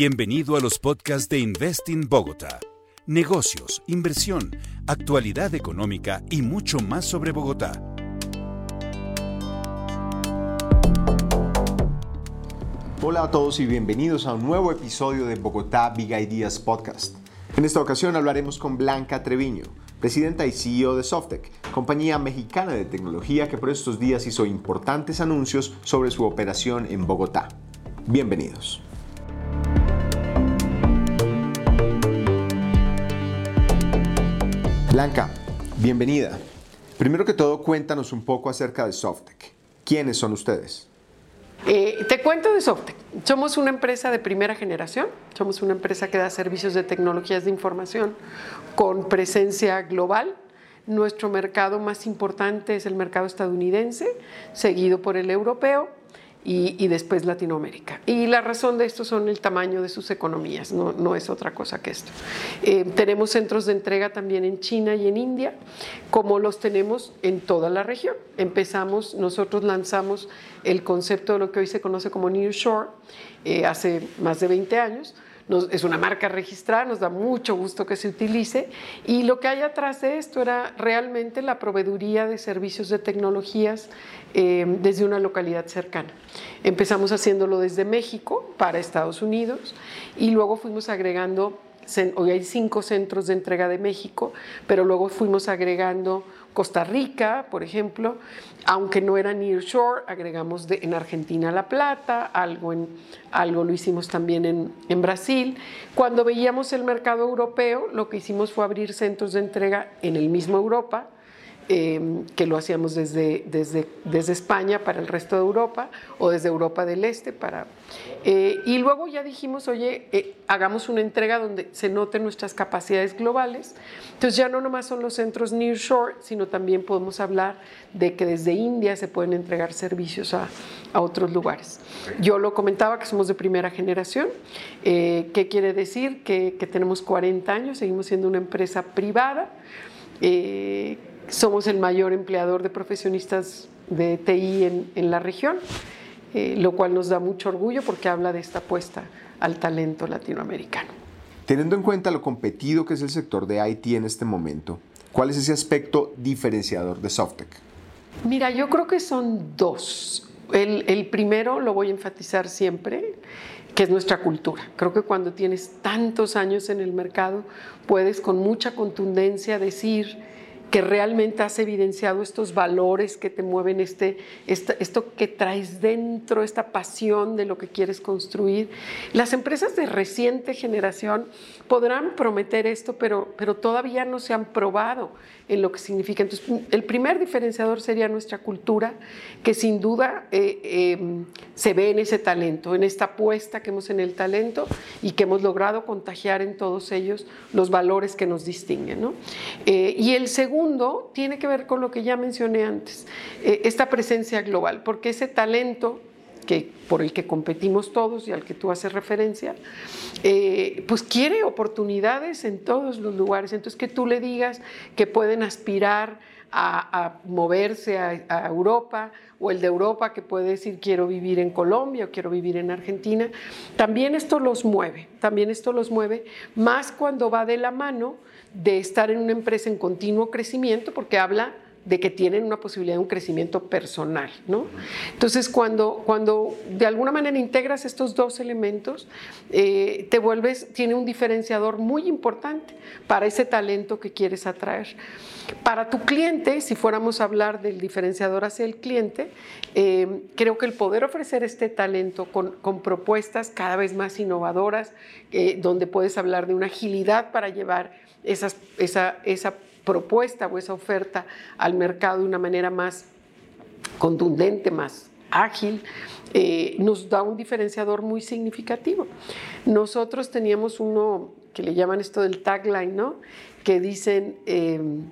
Bienvenido a los podcasts de Investing Bogotá. Negocios, inversión, actualidad económica y mucho más sobre Bogotá. Hola a todos y bienvenidos a un nuevo episodio de Bogotá Big Ideas Podcast. En esta ocasión hablaremos con Blanca Treviño, presidenta y CEO de Softec, compañía mexicana de tecnología que por estos días hizo importantes anuncios sobre su operación en Bogotá. Bienvenidos. Blanca, bienvenida. Primero que todo, cuéntanos un poco acerca de Softec. ¿Quiénes son ustedes? Eh, te cuento de Softec. Somos una empresa de primera generación, somos una empresa que da servicios de tecnologías de información con presencia global. Nuestro mercado más importante es el mercado estadounidense, seguido por el europeo y, después Latinoamérica. Y la razón de esto son el tamaño de sus economías, no, no es otra cosa que esto. Eh, tenemos centros de entrega también en China y en India, como los tenemos en toda la región. Empezamos, nosotros lanzamos el concepto de lo que hoy se conoce como New Shore eh, hace más de 20 años es una marca registrada, nos da mucho gusto que se utilice. Y lo que hay atrás de esto era realmente la proveeduría de servicios de tecnologías eh, desde una localidad cercana. Empezamos haciéndolo desde México para Estados Unidos y luego fuimos agregando hoy hay cinco centros de entrega de México, pero luego fuimos agregando Costa Rica, por ejemplo, aunque no era nearshore, agregamos en Argentina La Plata, algo, algo lo hicimos también en Brasil. Cuando veíamos el mercado europeo, lo que hicimos fue abrir centros de entrega en el mismo Europa, Em, que lo hacíamos desde, desde, desde, España para el resto de Europa o desde Europa del Este. Para, eh, y luego ya dijimos, oye, eh, hagamos una entrega donde se noten nuestras capacidades globales. Entonces ya no nomás son los centros near shore, sino también podemos hablar de que desde India se pueden entregar servicios a, a otros lugares. Yo lo comentaba que somos de primera generación. Eh, ¿Qué quiere decir? Que, que, tenemos 40 años, seguimos siendo una empresa privada. Eh, somos el mayor empleador de profesionistas de TI en, la región, eh, lo cual nos da mucho orgullo porque habla de esta apuesta al talento latinoamericano. Teniendo en cuenta lo competido que es el sector de IT en este momento, ¿cuál es ese aspecto diferenciador de Softec? Mira, yo creo que son dos. El, el, primero lo voy a enfatizar siempre, que es nuestra cultura. Creo que cuando tienes tantos años en el mercado, puedes con mucha contundencia decir, que realmente has evidenciado estos valores que te mueven, este, esto que traes dentro, esta pasión de lo que quieres construir. Las empresas de reciente generación podrán prometer esto, pero, pero todavía no se han probado en lo que significa. Entonces, el primer diferenciador sería nuestra cultura, que sin duda eh, em, se ve en ese talento, en esta apuesta que hemos en el talento y que hemos logrado contagiar en todos ellos los valores que nos distinguen. ¿no? Eh, y el segundo tiene que ver con lo que ya mencioné antes, eh, esta presencia global, porque ese talento que, por el que competimos todos y al que tú haces referencia, eh, pues quiere oportunidades en todos los lugares. Entonces, que tú le digas que pueden aspirar a, moverse a, Europa, o el de Europa que puede decir quiero vivir en Colombia o quiero vivir en Argentina, también esto los mueve, también esto los mueve, más cuando va de la mano de estar en una empresa en continuo crecimiento, porque habla de que tienen una posibilidad de un crecimiento personal, ¿no? Entonces, cuando, cuando de alguna manera integras estos dos elementos, eh, te vuelves, tiene un diferenciador muy importante para ese talento que quieres atraer. Para tu cliente, si fuéramos a hablar del diferenciador hacia el cliente, eh, creo que el poder ofrecer este talento con, con propuestas cada vez más innovadoras, eh, donde puedes hablar de una agilidad para llevar esas, esa, esa propuesta o esa oferta al mercado de una manera más contundente, más ágil, eh, nos da un diferenciador muy significativo. Nosotros teníamos uno que le llaman esto del tagline, ¿no? Que dicen em,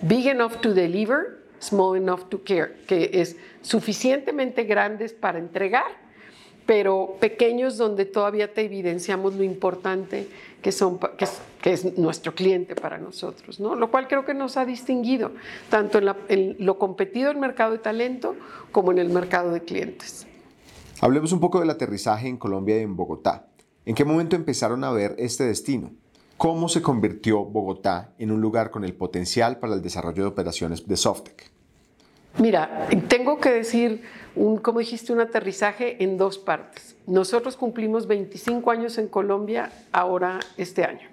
big enough to deliver, small enough to care, que es suficientemente grandes para entregar, pero pequeños donde todavía te evidenciamos lo importante que, son, que, es, nuestro cliente para nosotros, ¿no? lo cual creo que nos ha distinguido tanto en, lo competido en el mercado de talento como en el mercado de clientes. Hablemos un poco del aterrizaje en Colombia y en Bogotá. ¿En qué momento empezaron a ver este destino? ¿Cómo se convirtió Bogotá en un lugar con el potencial para el desarrollo de operaciones de Softec? Mira, tengo que decir, un, como dijiste, un aterrizaje en dos partes. Nosotros cumplimos 25 años en Colombia ahora este año.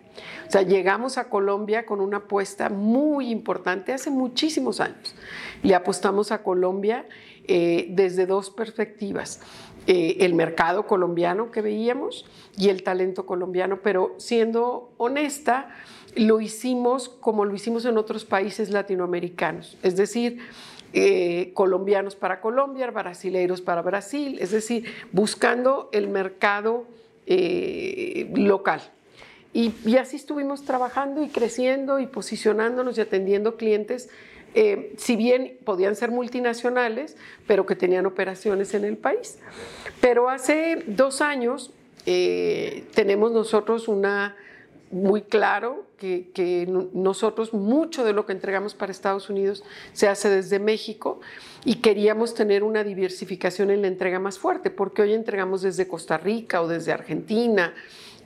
O sea, llegamos a Colombia con una apuesta muy importante hace muchísimos años. Le apostamos a Colombia eh, desde dos perspectivas. Eh, el mercado colombiano que veíamos y el talento colombiano, pero siendo honesta, lo hicimos como lo hicimos en otros países latinoamericanos, es decir, eh, colombianos para Colombia, brasileiros para Brasil, es decir, buscando el mercado local. Y, así estuvimos trabajando y creciendo y posicionándonos y atendiendo clientes, eh, si bien podían ser multinacionales, pero que tenían operaciones en el país. Pero hace dos años eh, tenemos nosotros una muy claro que, que, nosotros mucho de lo que entregamos para Estados Unidos se hace desde México y queríamos tener una diversificación en la entrega más fuerte, porque hoy entregamos desde Costa Rica o desde Argentina,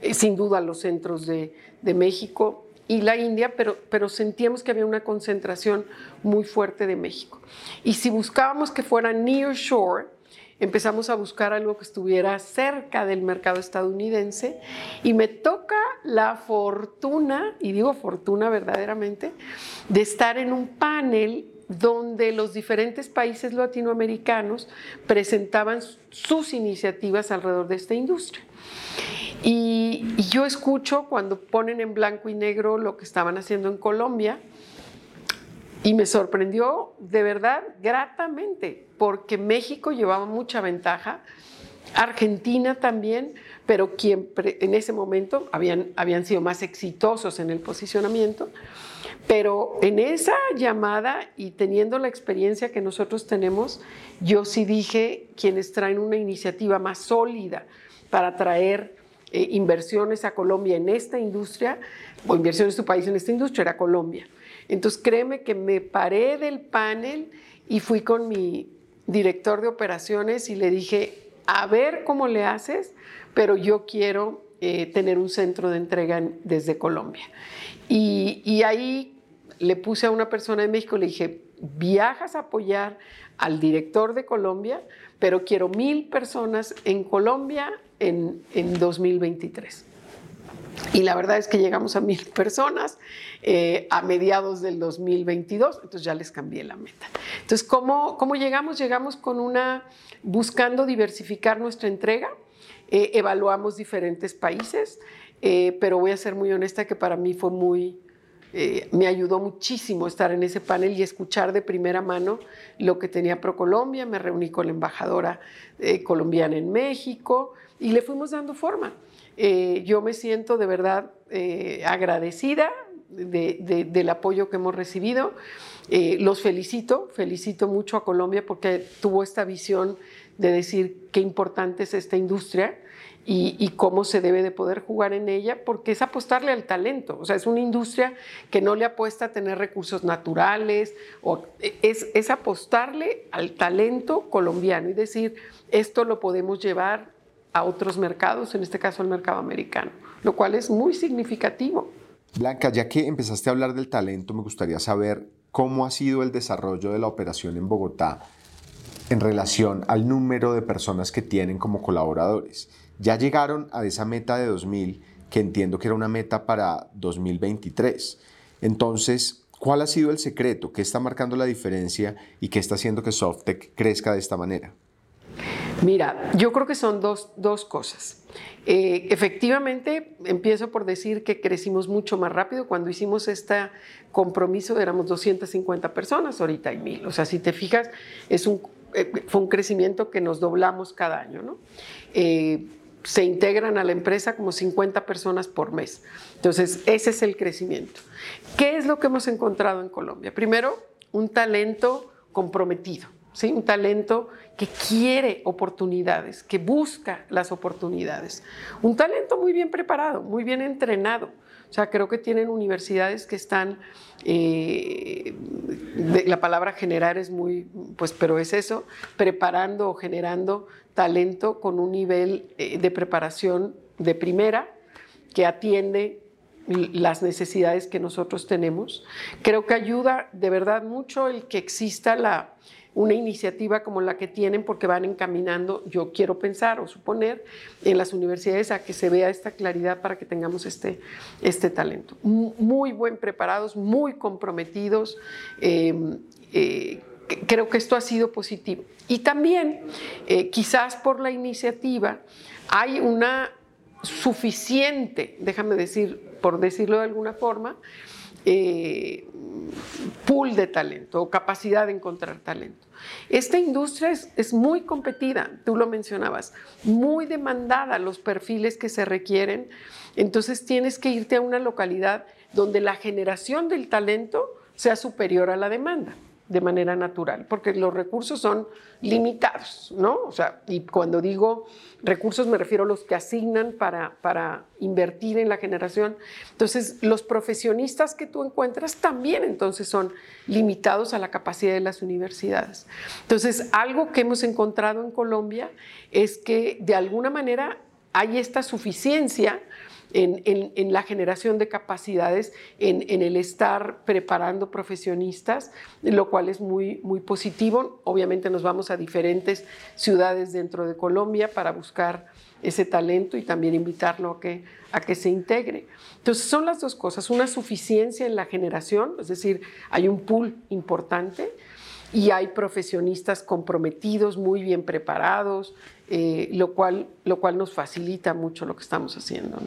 eh, sin duda los centros de, México y la India, pero, pero sentíamos que había una concentración muy fuerte de México. Y si buscábamos que fuera near shore, empezamos a buscar algo que estuviera cerca del mercado estadounidense y me toca la fortuna, y digo fortuna verdaderamente, de estar en un panel donde los diferentes países latinoamericanos presentaban sus iniciativas alrededor de esta industria. Y, yo escucho cuando ponen en blanco y negro lo que estaban haciendo en Colombia y me sorprendió de verdad gratamente, porque México llevaba mucha ventaja, Argentina también, pero quien en ese momento habían, habían sido más exitosos en el posicionamiento. Pero en esa llamada y teniendo la experiencia que nosotros tenemos, yo sí dije, quienes traen una iniciativa más sólida para traer eh, inversiones a Colombia en esta industria, o inversiones de tu país en esta industria, era Colombia. Entonces créeme que me paré del panel y fui con mi director de operaciones y le dije, a ver cómo le haces, pero yo quiero eh, tener un centro de entrega desde Colombia. Y, ahí le puse a una persona de México, le dije, viajas a apoyar al director de Colombia, pero quiero mil personas en Colombia en, 2023. Y la verdad es que llegamos a mil personas eh, a mediados del 2022, entonces ya les cambié la meta. Entonces, ¿cómo, cómo llegamos? Llegamos con una, buscando diversificar nuestra entrega, eh, evaluamos diferentes países, eh, pero voy a ser muy honesta que para mí fue muy, me ayudó muchísimo estar en ese panel y escuchar de primera mano lo que tenía ProColombia. Me reuní con la embajadora colombiana en México, y le fuimos dando forma. Eh, yo me siento de verdad eh, agradecida del apoyo que hemos recibido. Eh, los felicito, felicito mucho a Colombia porque tuvo esta visión de decir qué importante es esta industria y, cómo se debe de poder jugar en ella, porque es apostarle al talento. O sea, es una industria que no le apuesta a tener recursos naturales, o es, es apostarle al talento colombiano y decir, esto lo podemos llevar a otros mercados, en este caso al mercado americano, lo cual es muy significativo. Blanca, ya que empezaste a hablar del talento, me gustaría saber cómo ha sido el desarrollo de la operación en Bogotá en relación al número de personas que tienen como colaboradores. Ya llegaron a esa meta de 2000, que entiendo que era una meta para 2023. Entonces, ¿cuál ha sido el secreto? ¿Qué está marcando la diferencia y qué está haciendo que Softec crezca de esta manera? Mira, yo creo que son dos, cosas. Eh, efectivamente, empiezo por decir que crecimos mucho más rápido. Cuando hicimos este compromiso éramos 250 personas, ahorita hay mil. O sea, si te fijas, es un, eh, fue un crecimiento que nos doblamos cada año. ¿no? Eh, se integran a la empresa como 50 personas por mes. Entonces, ese es el crecimiento. ¿Qué es lo que hemos encontrado en Colombia? Primero, un talento comprometido. ¿sí? un talento que quiere oportunidades, que busca las oportunidades. Un talento muy bien preparado, muy bien entrenado. O sea, creo que tienen universidades que están, eh, la palabra generar es muy, pues, pero es eso, preparando o generando talento con un nivel eh, de preparación de primera que atiende las necesidades que nosotros tenemos. Creo que ayuda de verdad mucho el que exista la, una iniciativa como la que tienen porque van encaminando, yo quiero pensar o suponer, en las universidades a que se vea esta claridad para que tengamos este, este talento. Muy buen preparados, muy comprometidos. Em, eh, creo que esto ha sido positivo. Y también, eh, quizás por la iniciativa, hay una suficiente, déjame decir, por decirlo de alguna forma, eh, pool de talento o capacidad de encontrar talento. Esta industria es, muy competida, tú lo mencionabas, muy demandada los perfiles que se requieren, entonces tienes que irte a una localidad donde la generación del talento sea superior a la demanda de manera natural, porque los recursos son limitados, ¿no? O sea, y cuando digo recursos me refiero a los que asignan para, para invertir en la generación. Entonces, los profesionistas que tú encuentras también entonces son limitados a la capacidad de las universidades. Entonces, algo que hemos encontrado en Colombia es que de alguna manera hay esta suficiencia en, la generación de capacidades, en, el estar preparando profesionistas, lo cual es muy, muy positivo. Obviamente nos vamos a diferentes ciudades dentro de Colombia para buscar ese talento y también invitarlo a que, a que se integre. Entonces son las dos cosas, una suficiencia en la generación, es decir, hay un pool importante y hay profesionistas comprometidos, muy bien preparados, eh, lo, cual, lo cual nos facilita mucho lo que estamos haciendo.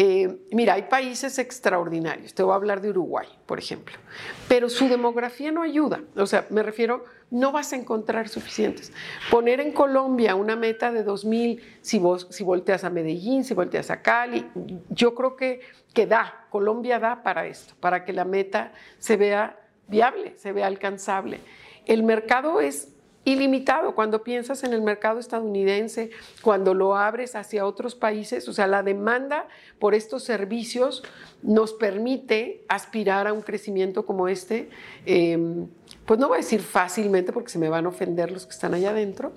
Eh, mira, hay países extraordinarios. Te voy a hablar de Uruguay, por ejemplo. Pero su demografía no ayuda. O sea, me refiero, no vas a encontrar suficientes. Poner en Colombia una meta de 2.000, si, vos, si volteas a Medellín, si volteas a Cali, yo creo que, que da, Colombia da para esto, para que la meta se vea viable, se vea alcanzable. El mercado es ilimitado. Cuando piensas en el mercado estadounidense, cuando lo abres hacia otros países, o sea, la demanda por estos servicios nos permite aspirar a un crecimiento como este, em, pues no voy a decir fácilmente porque se me van a ofender los que están allá adentro,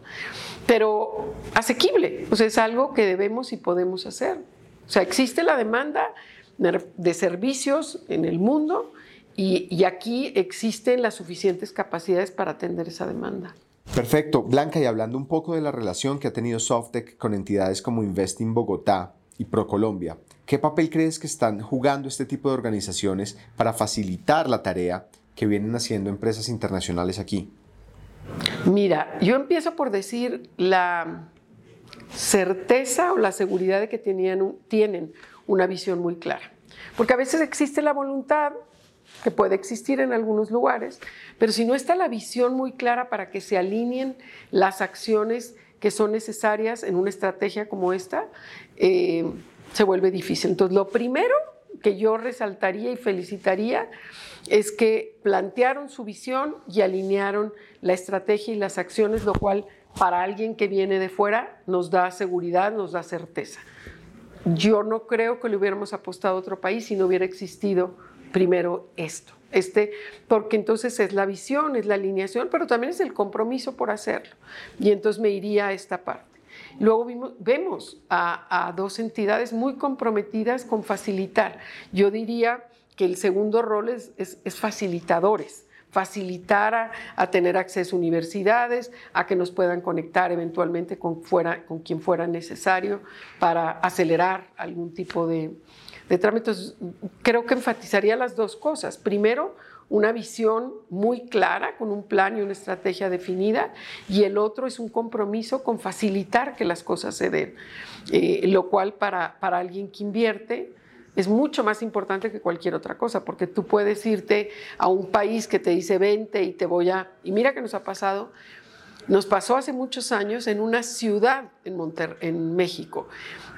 pero asequible, o sea, es algo que debemos y podemos hacer. O sea, existe la demanda de servicios en el mundo y, y aquí existen las suficientes capacidades para atender esa demanda. Perfecto. Blanca, y hablando un poco de la relación que ha tenido Softec con entidades como Investing Bogotá y ProColombia, ¿qué papel crees que están jugando este tipo de organizaciones para facilitar la tarea que vienen haciendo empresas internacionales aquí? Mira, yo empiezo por decir la certeza o la seguridad de que tenían, tienen una visión muy clara. Porque a veces existe la voluntad, que puede existir en algunos lugares, pero si no está la visión muy clara para que se alineen las acciones que son necesarias en una estrategia como esta, eh, se vuelve difícil. Entonces, lo primero que yo resaltaría y felicitaría es que plantearon su visión y alinearon la estrategia y las acciones, lo cual para alguien que viene de fuera nos da seguridad, nos da certeza. Yo no creo que le hubiéramos apostado a otro país si no hubiera existido primero esto. Este, porque entonces es la visión, es la alineación, pero también es el compromiso por hacerlo. Y entonces me iría a esta parte. Luego vemos a, dos entidades muy comprometidas con facilitar. Yo diría que el segundo rol es, facilitadores facilitar a, tener acceso a universidades, a que nos puedan conectar eventualmente con, fuera, con quien fuera necesario para acelerar algún tipo de, de trámites, creo que enfatizaría las dos cosas. Primero, una visión muy clara, con un plan y una estrategia definida, y el otro es un compromiso con facilitar que las cosas se den, eh, lo cual para, para alguien que invierte es mucho más importante que cualquier otra cosa, porque tú puedes irte a un país que te dice vente y te voy a... Y mira que nos ha pasado, nos pasó hace muchos años en una ciudad en, México.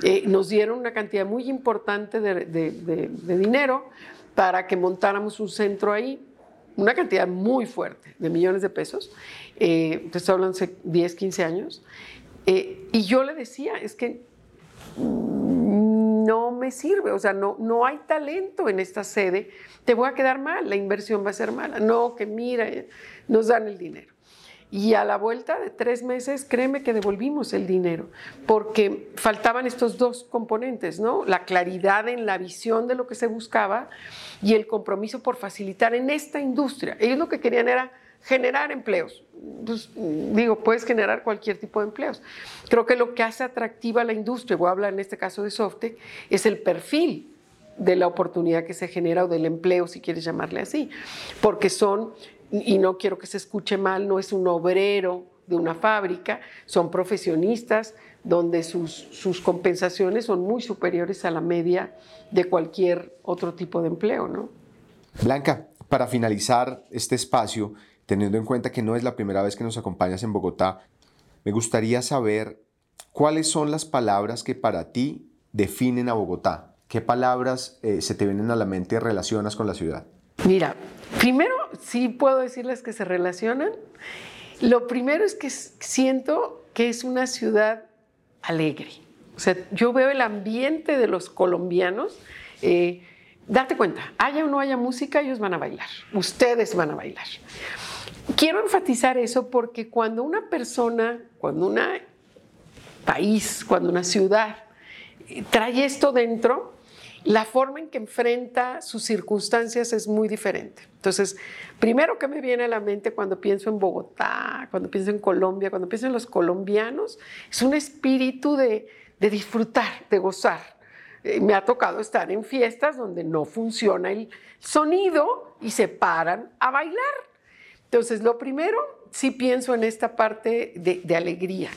Eh, nos dieron una cantidad muy importante de, dinero para que montáramos un centro ahí, una cantidad muy fuerte de millones de pesos. Eh, te hablando hace 10, 15 años. Eh, y yo le decía, es que no me sirve, o sea, no, no hay talento en esta sede, te voy a quedar mal, la inversión va a ser mala. No, que mira, nos dan el dinero. Y a la vuelta de tres meses, créeme que devolvimos el dinero, porque faltaban estos dos componentes, ¿no? La claridad en la visión de lo que se buscaba y el compromiso por facilitar en esta industria. Ellos lo que querían era generar empleos. Pues, digo, puedes generar cualquier tipo de empleos. Creo que lo que hace atractiva la industria, voy a hablar en este caso de Softec, es el perfil de la oportunidad que se genera o del empleo, si quieres llamarle así, porque son y no quiero que se escuche mal, no es un obrero de una fábrica, son profesionistas donde sus, sus compensaciones son muy superiores a la media de cualquier otro tipo de empleo, ¿no? Blanca, para finalizar este espacio, teniendo en cuenta que no es la primera vez que nos acompañas en Bogotá, me gustaría saber cuáles son las palabras que para ti definen a Bogotá. ¿Qué palabras eh, se te vienen a la mente y relacionas con la ciudad? Mira, primero sí puedo decirles que se relacionan. Lo primero es que siento que es una ciudad alegre. O sea, yo veo el ambiente de los colombianos. Eh, date cuenta, haya o no haya música, ellos van a bailar. Ustedes van a bailar. Quiero enfatizar eso porque cuando una persona, cuando un país, cuando una ciudad eh, trae esto dentro, la forma en que enfrenta sus circunstancias es muy diferente. Entonces, primero que me viene a la mente cuando pienso en Bogotá, cuando pienso en Colombia, cuando pienso en los colombianos, es un espíritu de, disfrutar, de gozar. Eh, me ha tocado estar en fiestas donde no funciona el sonido y se paran a bailar. Entonces, lo primero, sí pienso en esta parte de alegría.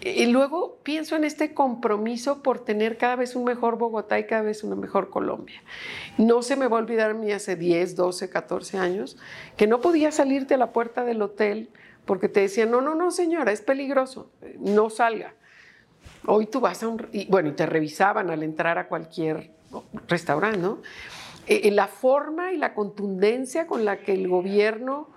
Y luego pienso en este compromiso por tener cada vez un mejor Bogotá y cada vez una mejor Colombia. No se me va a olvidar a mí hace 10, 12, 14 años que no podía salirte a la puerta del hotel porque te decían, no, no, no, señora, es peligroso, no salga. Hoy tú vas a un... Y, bueno, y te revisaban al entrar a cualquier restaurante, ¿no? Eh, eh, la forma y la contundencia con la que el gobierno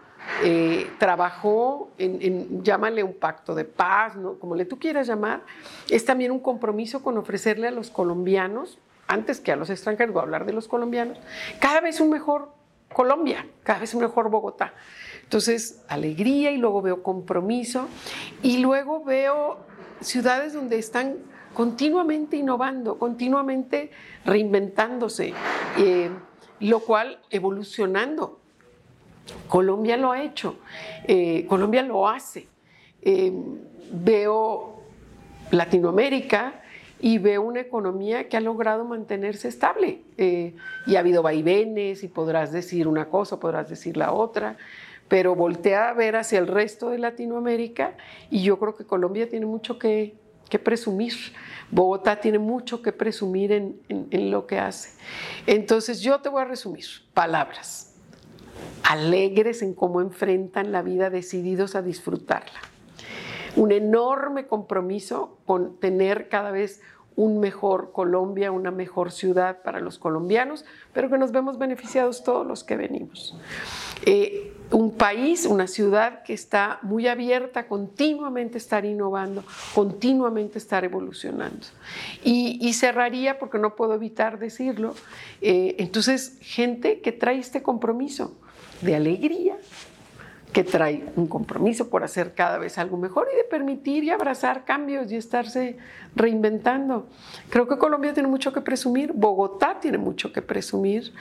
eh, trabajó en, llámale un pacto de paz, ¿no? como le tú quieras llamar, es también un compromiso con ofrecerle a los colombianos, antes que a los extranjeros, voy a hablar de los colombianos, cada vez un mejor Colombia, cada vez un mejor Bogotá. Entonces, alegría y luego veo compromiso y luego veo ciudades donde están continuamente innovando, continuamente reinventándose, eh, lo cual evolucionando Colombia lo ha hecho, eh, Colombia lo hace. Eh, veo Latinoamérica y veo una economía que ha logrado mantenerse estable. Eh, y ha habido vaivenes y podrás decir una cosa, podrás decir la otra, pero voltea a ver hacia el resto de Latinoamérica y yo creo que Colombia tiene mucho que, presumir. Bogotá tiene mucho que presumir en lo que hace. Entonces yo te voy a resumir palabras alegres en cómo enfrentan la vida, decididos a disfrutarla. Un enorme compromiso con tener cada vez un mejor Colombia, una mejor ciudad para los colombianos, pero que nos vemos beneficiados todos los que venimos. Eh, un país, una ciudad que está muy abierta, continuamente estar innovando, continuamente estar evolucionando. Y, cerraría, porque no puedo evitar decirlo, eh, entonces gente que trae este compromiso, de alegría, que trae un compromiso por hacer cada vez algo mejor y de permitir y abrazar cambios y estarse reinventando. Creo que Colombia tiene mucho que presumir, Bogotá tiene mucho que presumir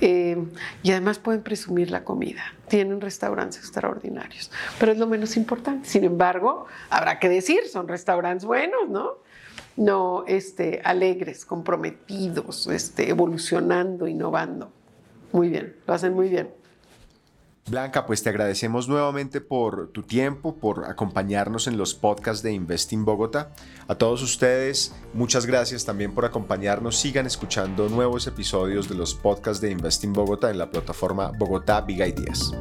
eh, y además pueden presumir la comida. Tienen restaurantes extraordinarios, pero es lo menos importante. Sin embargo, habrá que decir, son restaurantes buenos, ¿no? No este, alegres, comprometidos, este, evolucionando, innovando. Muy bien, lo hacen muy bien. Blanca, pues te agradecemos nuevamente por tu tiempo, por acompañarnos en los podcasts de Investing Bogotá. A todos ustedes, muchas gracias también por acompañarnos. Sigan escuchando nuevos episodios de los podcasts de Investing Bogotá en la plataforma Bogotá Big Ideas.